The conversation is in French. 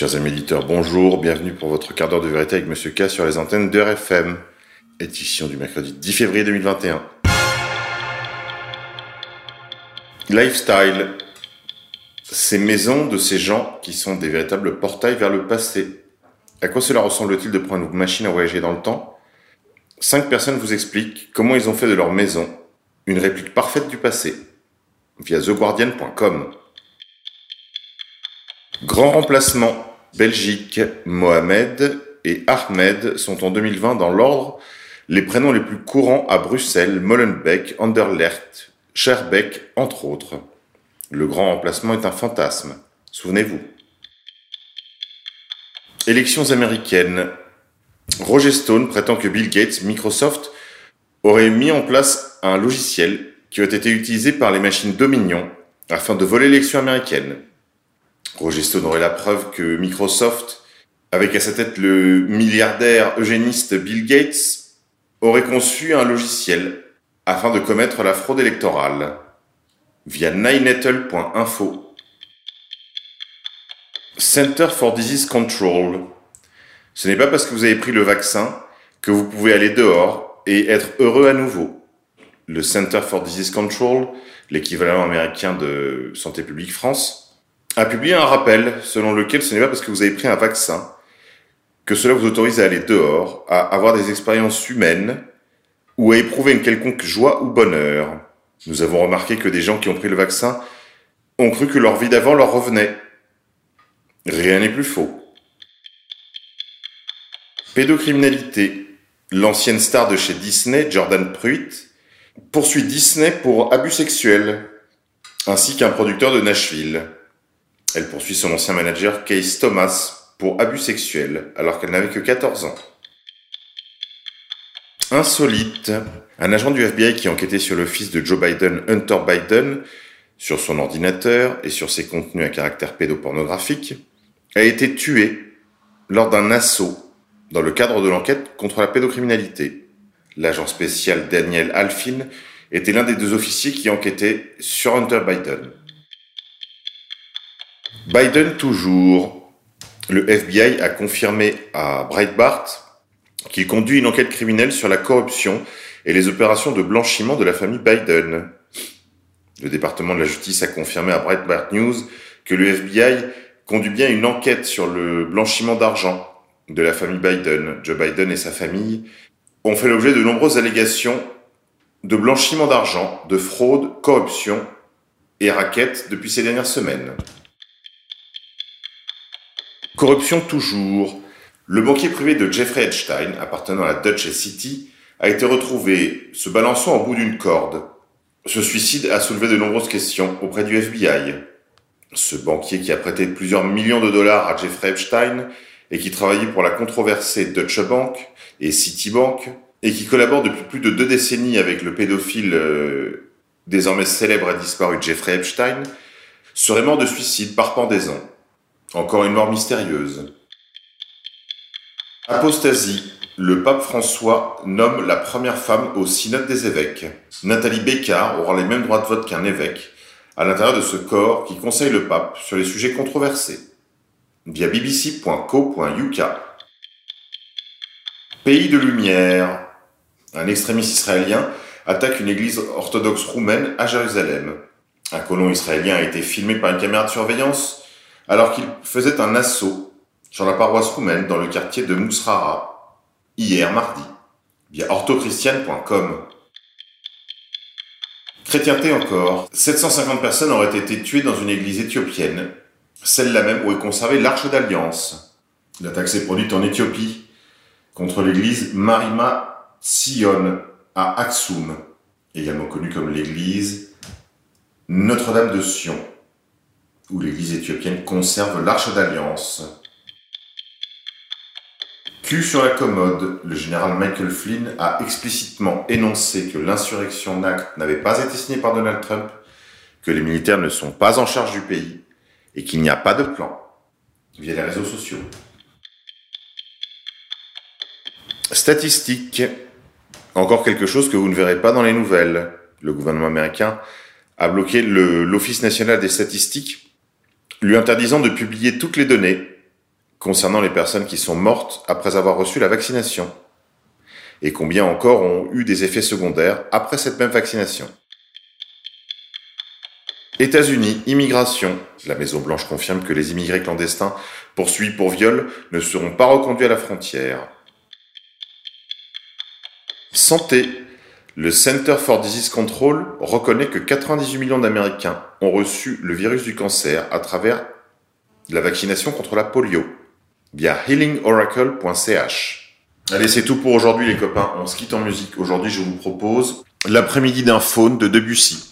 Chers amis éditeurs, bonjour, bienvenue pour votre quart d'heure de vérité avec Monsieur K sur les antennes de RFM, édition du mercredi 10 février 2021. Lifestyle, ces maisons de ces gens qui sont des véritables portails vers le passé. À quoi cela ressemble-t-il de prendre une machine à voyager dans le temps? Cinq personnes vous expliquent comment ils ont fait de leur maison une réplique parfaite du passé via theguardian.com. Grand remplacement. Belgique, Mohamed et Ahmed sont en 2020 dans l'ordre les prénoms les plus courants à Bruxelles, Molenbeek, Anderlecht, Scherbeck, entre autres. Le grand remplacement est un fantasme, souvenez-vous. Élections américaines. Roger Stone prétend que Bill Gates, Microsoft, aurait mis en place un logiciel qui aurait été utilisé par les machines Dominion afin de voler l'élection américaine. Roger Stone aurait la preuve que Microsoft, avec à sa tête le milliardaire eugéniste Bill Gates, aurait conçu un logiciel afin de commettre la fraude électorale via ninettle.info. Center for Disease Control. Ce n'est pas parce que vous avez pris le vaccin que vous pouvez aller dehors et être heureux à nouveau. Le Center for Disease Control, l'équivalent américain de Santé publique France, a publié un rappel selon lequel ce n'est pas parce que vous avez pris un vaccin que cela vous autorise à aller dehors, à avoir des expériences humaines ou à éprouver une quelconque joie ou bonheur. Nous avons remarqué que des gens qui ont pris le vaccin ont cru que leur vie d'avant leur revenait. Rien n'est plus faux. Pédocriminalité. L'ancienne star de chez Disney, Jordan Pruitt, poursuit Disney pour abus sexuels, ainsi qu'un producteur de Nashville. Elle poursuit son ancien manager Case Thomas pour abus sexuels alors qu'elle n'avait que 14 ans. Insolite. Un agent du FBI qui enquêtait sur le fils de Joe Biden, Hunter Biden, sur son ordinateur et sur ses contenus à caractère pédopornographique, a été tué lors d'un assaut dans le cadre de l'enquête contre la pédocriminalité. L'agent spécial Daniel Alfin était l'un des deux officiers qui enquêtaient sur Hunter Biden. Biden toujours. Le FBI a confirmé à Breitbart qu'il conduit une enquête criminelle sur la corruption et les opérations de blanchiment de la famille Biden. Le département de la justice a confirmé à Breitbart News que le FBI conduit bien une enquête sur le blanchiment d'argent de la famille Biden. Joe Biden et sa famille ont fait l'objet de nombreuses allégations de blanchiment d'argent, de fraude, corruption et raquettes depuis ces dernières semaines. Corruption toujours. Le banquier privé de Jeffrey Epstein, appartenant à la Dutch City, a été retrouvé se balançant au bout d'une corde. Ce suicide a soulevé de nombreuses questions auprès du FBI. Ce banquier qui a prêté plusieurs millions de dollars à Jeffrey Epstein et qui travaillait pour la controversée Deutsche Bank et Citibank et qui collabore depuis plus de deux décennies avec le pédophile euh, désormais célèbre et disparu Jeffrey Epstein, serait mort de suicide par pendaison. Encore une mort mystérieuse. Apostasie. Le pape François nomme la première femme au synode des évêques. Nathalie Bécard aura les mêmes droits de vote qu'un évêque à l'intérieur de ce corps qui conseille le pape sur les sujets controversés. Via bbc.co.uk. Pays de lumière. Un extrémiste israélien attaque une église orthodoxe roumaine à Jérusalem. Un colon israélien a été filmé par une caméra de surveillance alors qu'il faisait un assaut sur la paroisse roumaine dans le quartier de Mousrara, hier mardi, via orthochristiane.com. Chrétienté encore, 750 personnes auraient été tuées dans une église éthiopienne, celle-là même où est conservée l'Arche d'Alliance. L'attaque s'est produite en Éthiopie, contre l'église Marima Sion à Aksum, également connue comme l'église Notre-Dame de Sion où l'Église éthiopienne conserve l'Arche d'Alliance. Q sur la commode, le général Michael Flynn a explicitement énoncé que l'insurrection NAC n'avait pas été signée par Donald Trump, que les militaires ne sont pas en charge du pays et qu'il n'y a pas de plan via les réseaux sociaux. Statistiques. Encore quelque chose que vous ne verrez pas dans les nouvelles. Le gouvernement américain a bloqué l'Office national des statistiques lui interdisant de publier toutes les données concernant les personnes qui sont mortes après avoir reçu la vaccination Et combien encore ont eu des effets secondaires après cette même vaccination États-Unis, immigration. La Maison-Blanche confirme que les immigrés clandestins poursuivis pour viol ne seront pas reconduits à la frontière. Santé. Le Center for Disease Control reconnaît que 98 millions d'Américains ont reçu le virus du cancer à travers la vaccination contre la polio via healingoracle.ch. Allez, c'est tout pour aujourd'hui les copains. On se quitte en musique. Aujourd'hui, je vous propose l'après-midi d'un faune de Debussy.